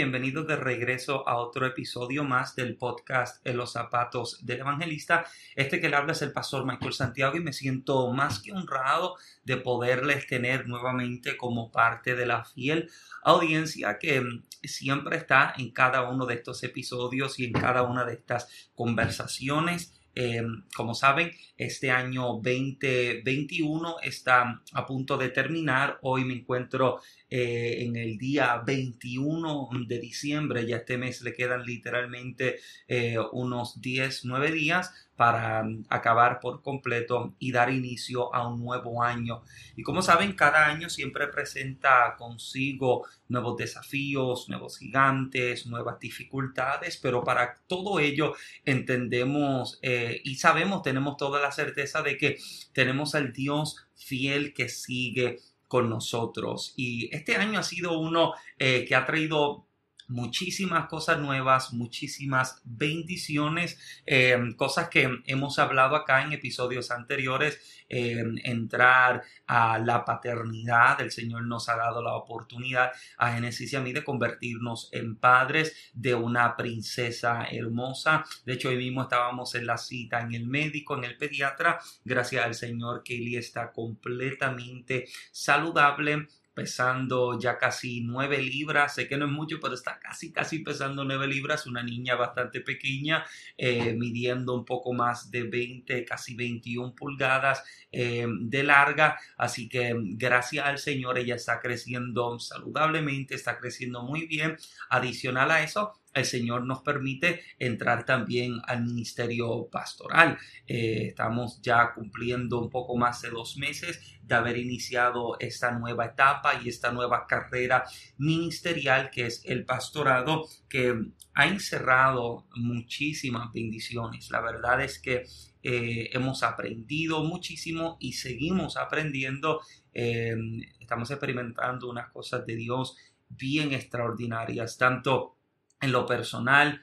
Bienvenidos de regreso a otro episodio más del podcast En los zapatos del evangelista. Este que le habla es el pastor Michael Santiago y me siento más que honrado de poderles tener nuevamente como parte de la fiel audiencia que siempre está en cada uno de estos episodios y en cada una de estas conversaciones Em, como saben, este año 2021 está a punto de terminar. Hoy me encuentro eh, en el día 21 de diciembre. Ya este mes le quedan literalmente eh, unos 10, 9 días para mm, acabar por completo y dar inicio a un nuevo año. Y como saben, cada año siempre presenta consigo nuevos desafíos, nuevos gigantes, nuevas dificultades, pero para todo ello entendemos eh, y sabemos, tenemos toda la certeza de que tenemos al Dios fiel que sigue con nosotros. Y este año ha sido uno eh, que ha traído muchísimas cosas nuevas, muchísimas bendiciones, eh, cosas que hemos hablado acá en episodios anteriores, eh, entrar a la paternidad, el Señor nos ha dado la oportunidad a Génesis y a mí de convertirnos en padres de una princesa hermosa. De hecho, hoy mismo estábamos en la cita en el médico, en el pediatra, gracias al Señor que Eli está completamente saludable pesando ya casi 9 libras, sé que no es mucho, pero está casi, casi pesando 9 libras, una niña bastante pequeña, eh, midiendo un poco más de 20, casi 21 pulgadas eh, de larga, así que gracias al Señor ella está creciendo saludablemente, está creciendo muy bien, adicional a eso, el Señor nos permite entrar también al ministerio pastoral. Eh, estamos ya cumpliendo un poco más de dos meses de haber iniciado esta nueva etapa y esta nueva carrera ministerial que es el pastorado que ha encerrado muchísimas bendiciones. La verdad es que eh, hemos aprendido muchísimo y seguimos aprendiendo. Eh, estamos experimentando unas cosas de Dios bien extraordinarias, tanto en lo personal,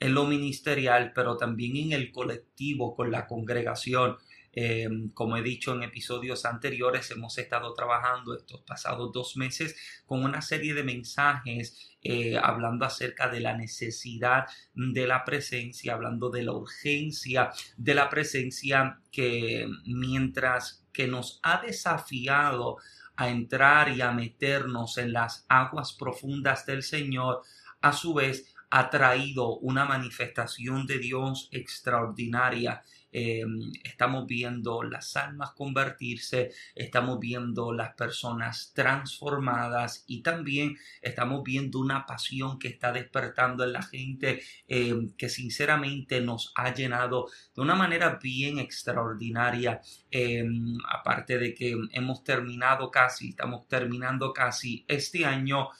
en lo ministerial, pero también en el colectivo, con la congregación. Eh, como he dicho en episodios anteriores, hemos estado trabajando estos pasados dos meses con una serie de mensajes eh, hablando acerca de la necesidad de la presencia, hablando de la urgencia de la presencia que mientras que nos ha desafiado a entrar y a meternos en las aguas profundas del Señor, a su vez ha traído una manifestación de Dios extraordinaria. Em, estamos viendo las almas convertirse, estamos viendo las personas transformadas y también estamos viendo una pasión que está despertando en la gente em, que sinceramente nos ha llenado de una manera bien extraordinaria. Em, aparte de que hemos terminado casi, estamos terminando casi este año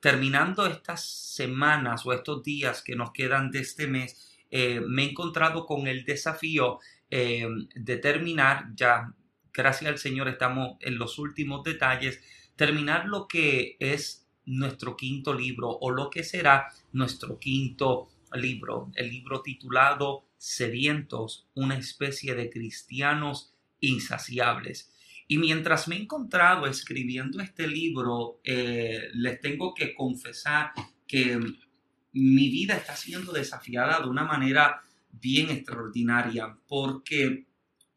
terminando estas semanas o estos días que nos quedan de este mes, eh, me he encontrado con el desafío em, de terminar, ya gracias al Señor estamos en los últimos detalles, terminar lo que es nuestro quinto libro o lo que será nuestro quinto libro, el libro titulado Sedientos, una especie de cristianos insaciables. Y mientras me he encontrado escribiendo este libro, eh, les tengo que confesar que mi vida está siendo desafiada de una manera bien extraordinaria, porque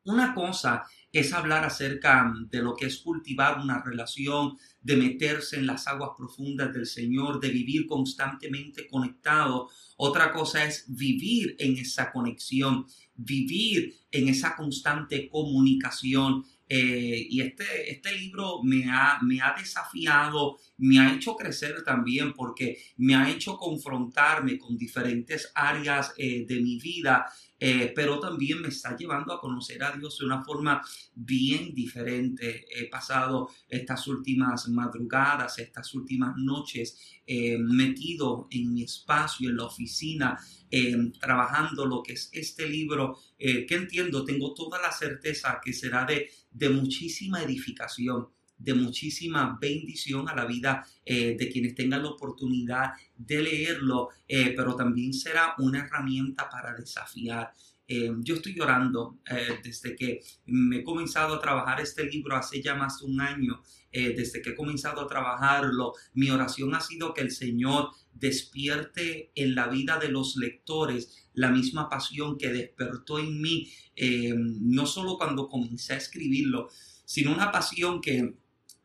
una cosa es hablar acerca de lo que es cultivar una relación, de meterse en las aguas profundas del Señor, de vivir constantemente conectado. Otra cosa es vivir en esa conexión, vivir en esa constante comunicación eh, y este, este libro me ha, me ha desafiado, me ha hecho crecer también porque me ha hecho confrontarme con diferentes áreas eh, de mi vida eh, pero también me está llevando a conocer a Dios de una forma bien diferente. He pasado estas últimas madrugadas, estas últimas noches eh, metido en mi espacio, en la oficina, eh, trabajando lo que es este libro, que entiendo, tengo toda la certeza que será de, de muchísima edificación de muchísima bendición a la vida eh, de quienes tengan la oportunidad de leerlo, eh, pero también será una herramienta para desafiar. Eh, yo estoy llorando desde que me he comenzado a trabajar este libro hace ya más de un año, desde que he comenzado a trabajarlo. Mi oración ha sido que el Señor despierte en la vida de los lectores la misma pasión que despertó en mí, no solo cuando comencé a escribirlo, sino una pasión que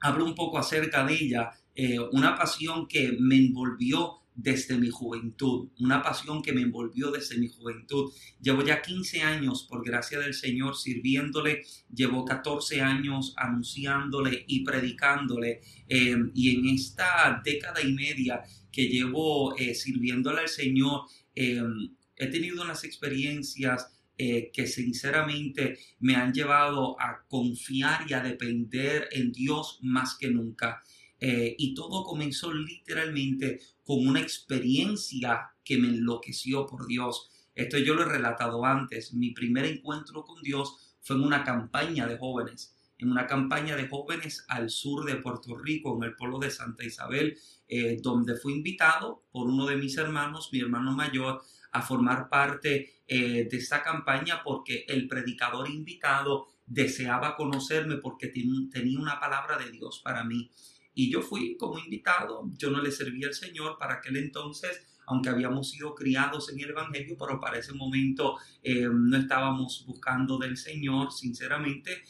hablo un poco acerca de ella, eh, una pasión que me envolvió desde mi juventud, una pasión que me envolvió desde mi juventud. Llevo ya 15 años, por gracia del Señor, sirviéndole, llevo 14 años anunciándole y predicándole, eh, y en esta década y media que llevo eh, sirviéndole al Señor, he tenido unas experiencias eh, que sinceramente me han llevado a confiar y a depender en Dios más que nunca. Eh, y todo comenzó literalmente con una experiencia que me enloqueció por Dios. Esto yo lo he relatado antes. Mi primer encuentro con Dios fue en una campaña de jóvenes, en una campaña de jóvenes al sur de Puerto Rico, en el pueblo de Santa Isabel, eh, donde fui invitado por uno de mis hermanos, mi hermano mayor, a formar parte eh, de esta campaña porque el predicador invitado deseaba conocerme porque tenía una palabra de Dios para mí. Y yo fui como invitado, yo no le servía al Señor para aquel entonces, aunque habíamos sido criados en el Evangelio, pero para ese momento eh, no estábamos buscando del Señor, sinceramente,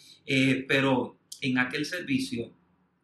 pero en aquel servicio,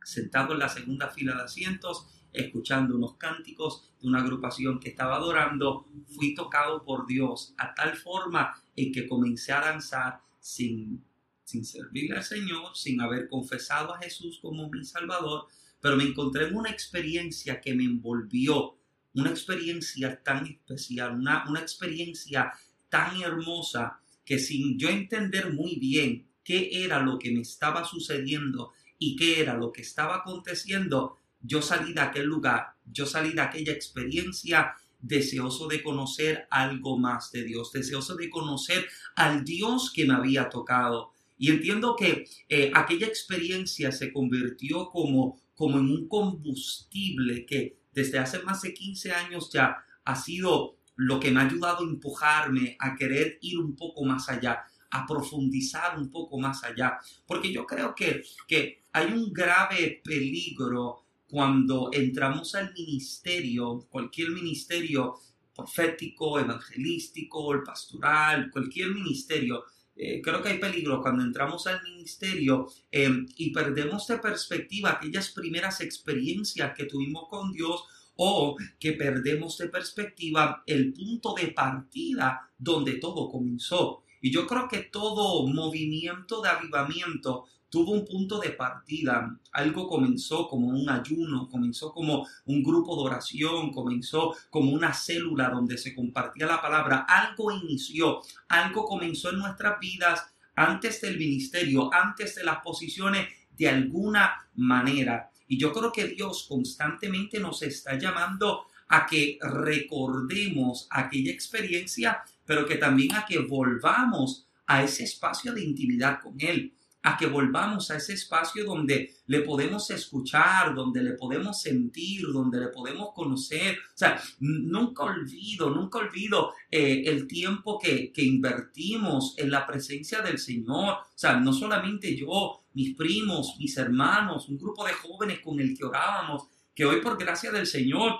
sentado en la segunda fila de asientos, escuchando unos cánticos de una agrupación que estaba adorando, fui tocado por Dios a tal forma en que comencé a danzar sin, sin servirle al Señor, sin haber confesado a Jesús como mi Salvador, pero me encontré en una experiencia que me envolvió, una experiencia tan especial, una, una experiencia tan hermosa que sin yo entender muy bien qué era lo que me estaba sucediendo y qué era lo que estaba aconteciendo, yo salí de aquel lugar, yo salí de aquella experiencia deseoso de conocer algo más de Dios, deseoso de conocer al Dios que me había tocado. Y entiendo que eh, aquella experiencia se convirtió como, como en un combustible que desde hace más de 15 años ya ha sido lo que me ha ayudado a empujarme a querer ir un poco más allá, a profundizar un poco más allá. Porque yo creo que, que hay un grave peligro cuando entramos al ministerio, cualquier ministerio profético, evangelístico, el pastoral, cualquier ministerio, eh, creo que hay peligro cuando entramos al ministerio em, y perdemos de perspectiva aquellas primeras experiencias que tuvimos con Dios o que perdemos de perspectiva el punto de partida donde todo comenzó. Y yo creo que todo movimiento de avivamiento tuvo un punto de partida. Algo comenzó como un ayuno, comenzó como un grupo de oración, comenzó como una célula donde se compartía la palabra. Algo inició, algo comenzó en nuestras vidas antes del ministerio, antes de las posiciones de alguna manera. Y yo creo que Dios constantemente nos está llamando a que recordemos aquella experiencia, pero que también a que volvamos a ese espacio de intimidad con Él a que volvamos a ese espacio donde le podemos escuchar, donde le podemos sentir, donde le podemos conocer. O sea, nunca olvido, nunca olvido eh, el tiempo que, que invertimos en la presencia del Señor. O sea, no solamente yo, mis primos, mis hermanos, un grupo de jóvenes con el que orábamos, que hoy por gracia del Señor,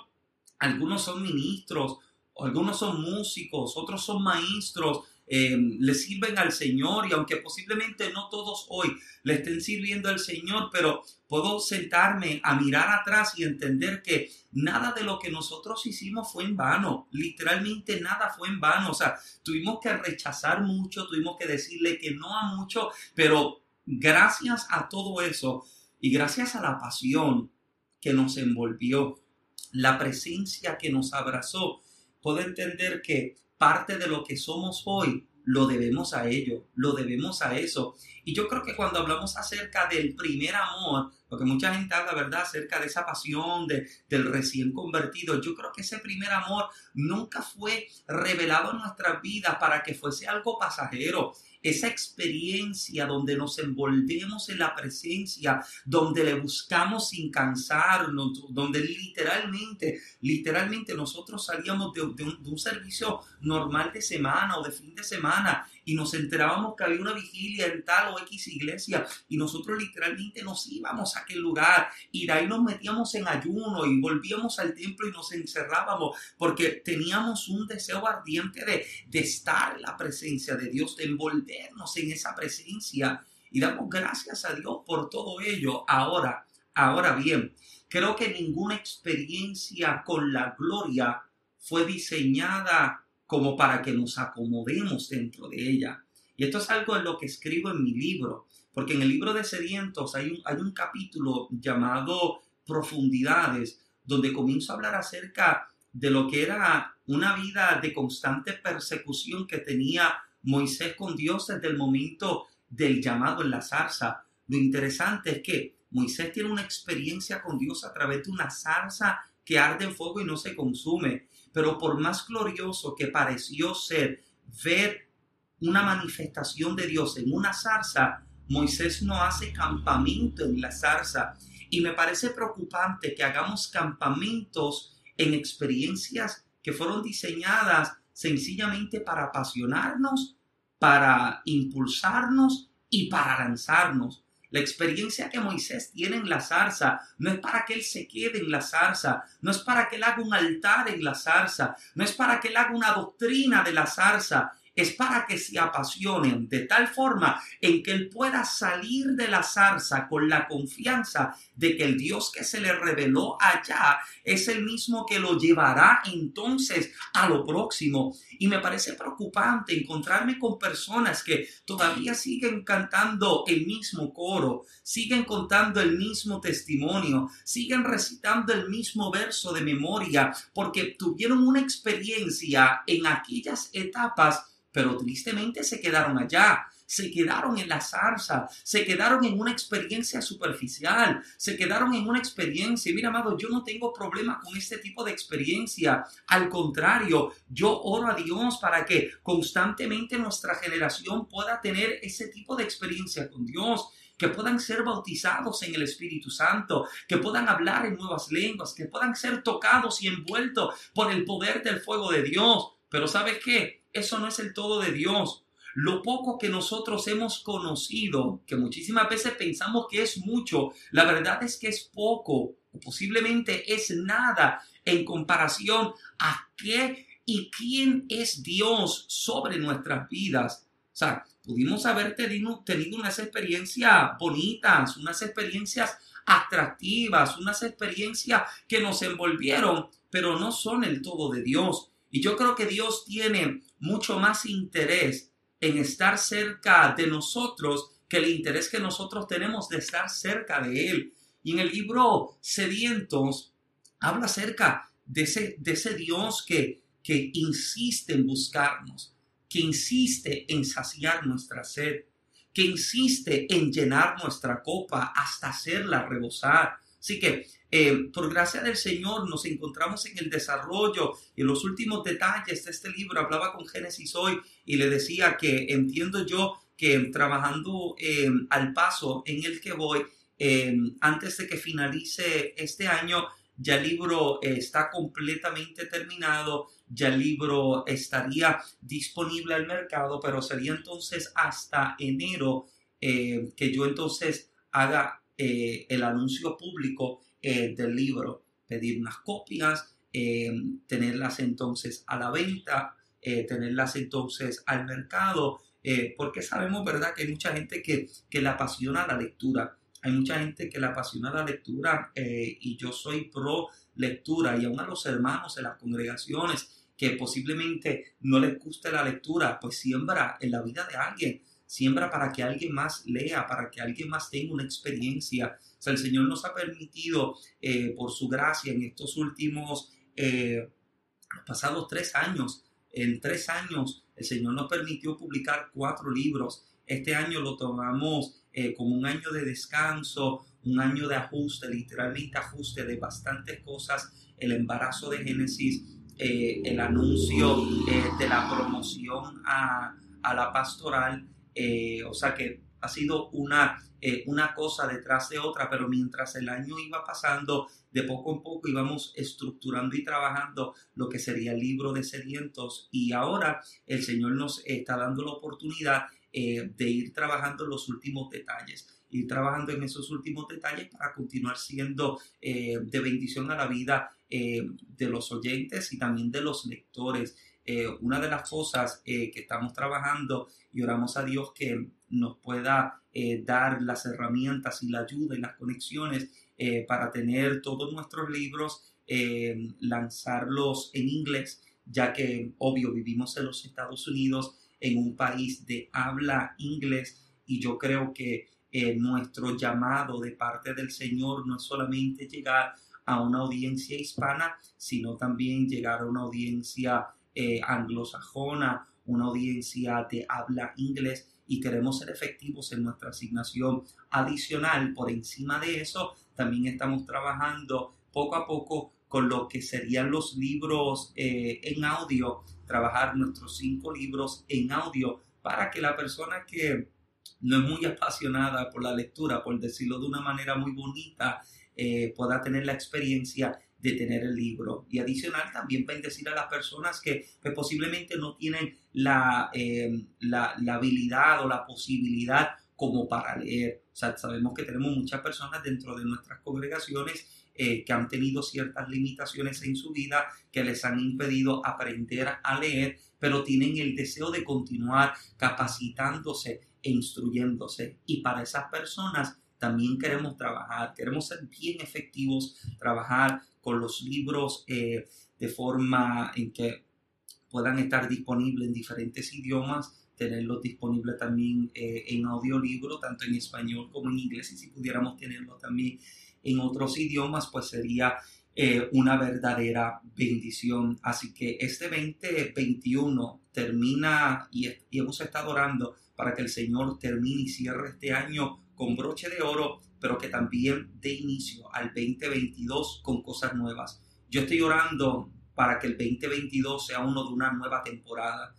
algunos son ministros, algunos son músicos, otros son maestros, Em, le sirven al Señor y aunque posiblemente no todos hoy le estén sirviendo al Señor, pero puedo sentarme a mirar atrás y entender que nada de lo que nosotros hicimos fue en vano, literalmente nada fue en vano, o sea, tuvimos que rechazar mucho, tuvimos que decirle que no a mucho, pero gracias a todo eso y gracias a la pasión que nos envolvió, la presencia que nos abrazó, puedo entender que parte de lo que somos hoy lo debemos a ello, lo debemos a eso. Y yo creo que cuando hablamos acerca del primer amor, porque mucha gente habla, ¿verdad?, acerca de esa pasión de, del recién convertido, yo creo que ese primer amor nunca fue revelado en nuestras vidas para que fuese algo pasajero esa experiencia donde nos envolvemos en la presencia, donde le buscamos sin cansarnos, donde literalmente, literalmente nosotros salíamos de, un, servicio normal de semana o de fin de semana y nos enterábamos que había una vigilia en tal o X iglesia y nosotros literalmente nos íbamos a aquel lugar y de ahí nos metíamos en ayuno y volvíamos al templo y nos encerrábamos porque teníamos un deseo ardiente de, de estar en la presencia de Dios, de envolver en esa presencia y damos gracias a Dios por todo ello. Ahora, ahora bien, creo que ninguna experiencia con la gloria fue diseñada como para que nos acomodemos dentro de ella. Y esto es algo en lo que escribo en mi libro, porque en el libro de Sedientos hay un, hay un capítulo llamado Profundidades, donde comienzo a hablar acerca de lo que era una vida de constante persecución que tenía Moisés con Dios desde el momento del llamado en la zarza. Lo interesante es que Moisés tiene una experiencia con Dios a través de una zarza que arde en fuego y no se consume. Pero por más glorioso que pareció ser ver una manifestación de Dios en una zarza, Moisés no hace campamento en la zarza. Y me parece preocupante que hagamos campamentos en experiencias que fueron diseñadas sencillamente para apasionarnos, para impulsarnos y para lanzarnos. La experiencia que Moisés tiene en la zarza no es para que él se quede en la zarza, no es para que él haga un altar en la zarza, no es para que él haga una doctrina de la zarza, es para que se apasionen de tal forma en que él pueda salir de la zarza con la confianza de que el Dios que se le reveló allá es el mismo que lo llevará entonces a lo próximo. Y me parece preocupante encontrarme con personas que todavía siguen cantando el mismo coro, siguen contando el mismo testimonio, siguen recitando el mismo verso de memoria, porque tuvieron una experiencia en aquellas etapas pero tristemente se quedaron allá, se quedaron en la zarza, se quedaron en una experiencia superficial, se quedaron en una experiencia. Mira, amado, yo no tengo problema con este tipo de experiencia. Al contrario, yo oro a Dios para que constantemente nuestra generación pueda tener ese tipo de experiencia con Dios que puedan ser bautizados en el Espíritu Santo, que puedan hablar en nuevas lenguas, que puedan ser tocados y envueltos por el poder del fuego de Dios. Pero ¿sabes qué? Eso no es el todo de Dios. Lo poco que nosotros hemos conocido, que muchísimas veces pensamos que es mucho, la verdad es que es poco o posiblemente es nada en comparación a qué y quién es Dios sobre nuestras vidas. O sea, pudimos haber tenido, tenido unas experiencias bonitas, unas experiencias atractivas, unas experiencias que nos envolvieron, pero no son el todo de Dios. Y yo creo que Dios tiene mucho más interés en estar cerca de nosotros que el interés que nosotros tenemos de estar cerca de Él. Y en el libro Sedientos habla acerca de ese, de ese Dios que, que insiste en buscarnos, que insiste en saciar nuestra sed, que insiste en llenar nuestra copa hasta hacerla rebosar. Así que eh, por gracia del Señor nos encontramos en el desarrollo y los últimos detalles de este libro. Hablaba con Génesis hoy y le decía que entiendo yo que trabajando eh, al paso en el que voy, eh, antes de que finalice este año, ya el libro está completamente terminado, ya el libro estaría disponible al mercado, pero sería entonces hasta enero que yo entonces haga el anuncio público eh, del libro, pedir unas copias, eh, tenerlas entonces a la venta, eh, tenerlas entonces al mercado, porque sabemos, ¿verdad?, que hay mucha gente que, que le apasiona la lectura. Hay mucha gente que le apasiona la lectura y yo soy pro lectura y aún a los hermanos en las congregaciones que posiblemente no les guste la lectura, pues siembra en la vida de alguien, siembra para que alguien más lea, para que alguien más tenga una experiencia o sea, el Señor nos ha permitido, eh, por su gracia, en estos últimos, eh, pasados tres años, en tres años, El Señor nos permitió publicar cuatro libros. Este año lo tomamos eh, como un año de descanso, un año de ajuste, literalmente ajuste de bastantes cosas, el embarazo de Génesis, el anuncio de la promoción a, a la pastoral, o sea que ha sido una eh, una cosa detrás de otra, pero mientras el año iba pasando, de poco en poco íbamos estructurando y trabajando lo que sería el libro de sedientos y ahora el Señor nos está dando la oportunidad eh, de ir trabajando los últimos detalles ir trabajando en esos últimos detalles para continuar siendo eh, de bendición a la vida de los oyentes y también de los lectores. una de las cosas que estamos trabajando y oramos a Dios que nos pueda eh, dar las herramientas y la ayuda y las conexiones eh, para tener todos nuestros libros, eh, lanzarlos en inglés, ya que obvio vivimos en los Estados Unidos, en un país de habla inglés, y yo creo que nuestro llamado de parte del Señor no es solamente llegar a una audiencia hispana, sino también llegar a una audiencia anglosajona, una audiencia de habla inglés y queremos ser efectivos en nuestra asignación adicional. Por encima de eso, también estamos trabajando poco a poco con lo que serían los libros eh, en audio, trabajar nuestros cinco libros en audio para que la persona que no es muy apasionada por la lectura, por decirlo de una manera muy bonita, eh, pueda tener la experiencia de tener el libro. Y adicional también bendecir a las personas que, posiblemente no tienen la, eh, la, la, habilidad o la posibilidad como para leer. O sea, sabemos que tenemos muchas personas dentro de nuestras congregaciones eh, que han tenido ciertas limitaciones en su vida que les han impedido aprender a leer, pero tienen el deseo de continuar capacitándose e instruyéndose. Y para esas personas también queremos trabajar, queremos ser bien efectivos, trabajar con los libros eh, de forma en que puedan estar disponibles en diferentes idiomas, tenerlos disponibles también eh, en audiolibro, tanto en español como en inglés, y si pudiéramos tenerlo también en otros idiomas, pues sería eh, una verdadera bendición. Así que este 2021 termina y, y hemos estado orando para que el Señor termine y cierre este año con broche de oro pero que también dé inicio al 2022 con cosas nuevas. Yo estoy orando para que el 2022 sea uno de una nueva temporada.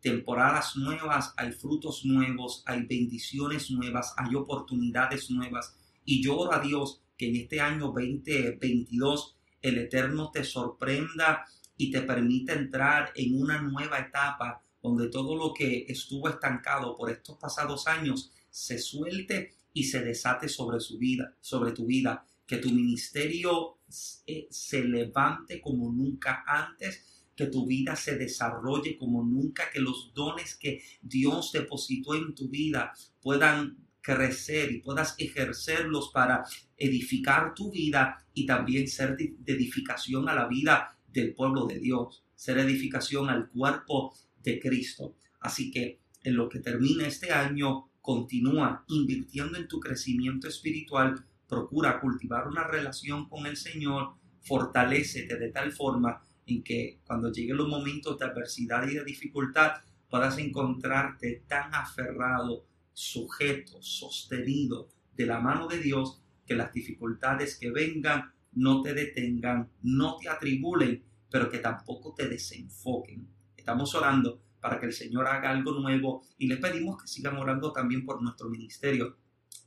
Temporadas nuevas hay frutos nuevos, hay bendiciones nuevas, hay oportunidades nuevas. Y yo oro a Dios que en este año 2022 el Eterno te sorprenda y te permita entrar en una nueva etapa donde todo lo que estuvo estancado por estos pasados años se suelte y se desate sobre su vida, sobre tu vida, que tu ministerio eh, se levante como nunca antes, que tu vida se desarrolle como nunca, que los dones que Dios depositó en tu vida puedan crecer y puedas ejercerlos para edificar tu vida y también ser de edificación a la vida del pueblo de Dios, ser edificación al cuerpo de Cristo. Así que en lo que termina este año, Continúa invirtiendo en tu crecimiento espiritual, procura cultivar una relación con el Señor, fortalecete de tal forma en que cuando lleguen los momentos de adversidad y de dificultad puedas encontrarte tan aferrado, sujeto, sostenido de la mano de Dios, que las dificultades que vengan no te detengan, no te atribulen, pero que tampoco te desenfoquen. Estamos orando para que el Señor haga algo nuevo y les pedimos que sigan orando también por nuestro ministerio.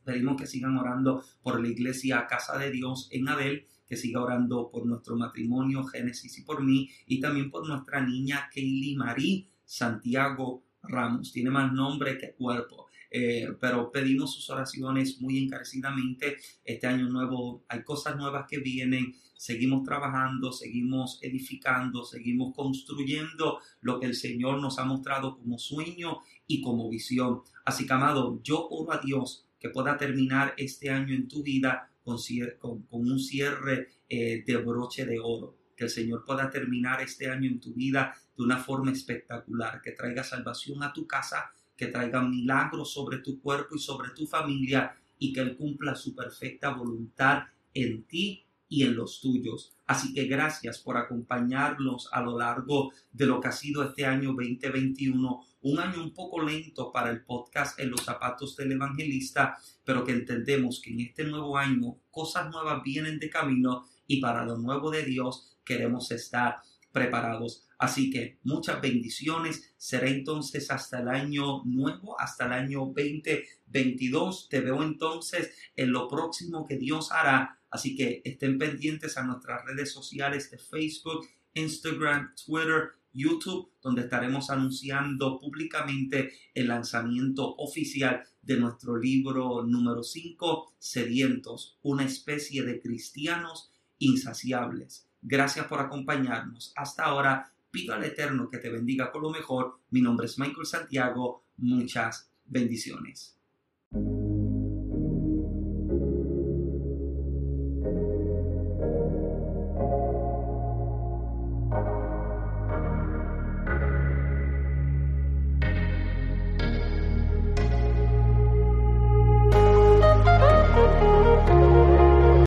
Pedimos que sigan orando por la iglesia Casa de Dios en Adel, que siga orando por nuestro matrimonio Génesis y por mí, y también por nuestra niña Kaylee Marie Santiago Ramos. Tiene más nombre que cuerpo. Eh, pero pedimos sus oraciones muy encarecidamente. Este año nuevo hay cosas nuevas que vienen, seguimos trabajando, seguimos edificando, seguimos construyendo lo que el Señor nos ha mostrado como sueño y como visión. Así que, amado, yo oro a Dios que pueda terminar este año en tu vida con, un cierre eh, de broche de oro. Que el Señor pueda terminar este año en tu vida de una forma espectacular, que traiga salvación a tu casa, que traiga milagros sobre tu cuerpo y sobre tu familia y que Él cumpla su perfecta voluntad en ti y en los tuyos. Así que gracias por acompañarnos a lo largo de lo que ha sido este año 2021, un año un poco lento para el podcast En los zapatos del evangelista, pero que entendemos que en este nuevo año cosas nuevas vienen de camino y para lo nuevo de Dios queremos estar preparados. Así que muchas bendiciones. Será entonces hasta el año nuevo, hasta el año 2022. Te veo entonces en lo próximo que Dios hará. Así que estén pendientes a nuestras redes sociales de Facebook, Instagram, Twitter, YouTube, donde estaremos anunciando públicamente el lanzamiento oficial de nuestro libro número 5, Sedientos, una especie de cristianos insaciables. Gracias por acompañarnos. Hasta ahora, pido al Eterno que te bendiga con lo mejor. Mi nombre es Michael Santiago. Muchas bendiciones.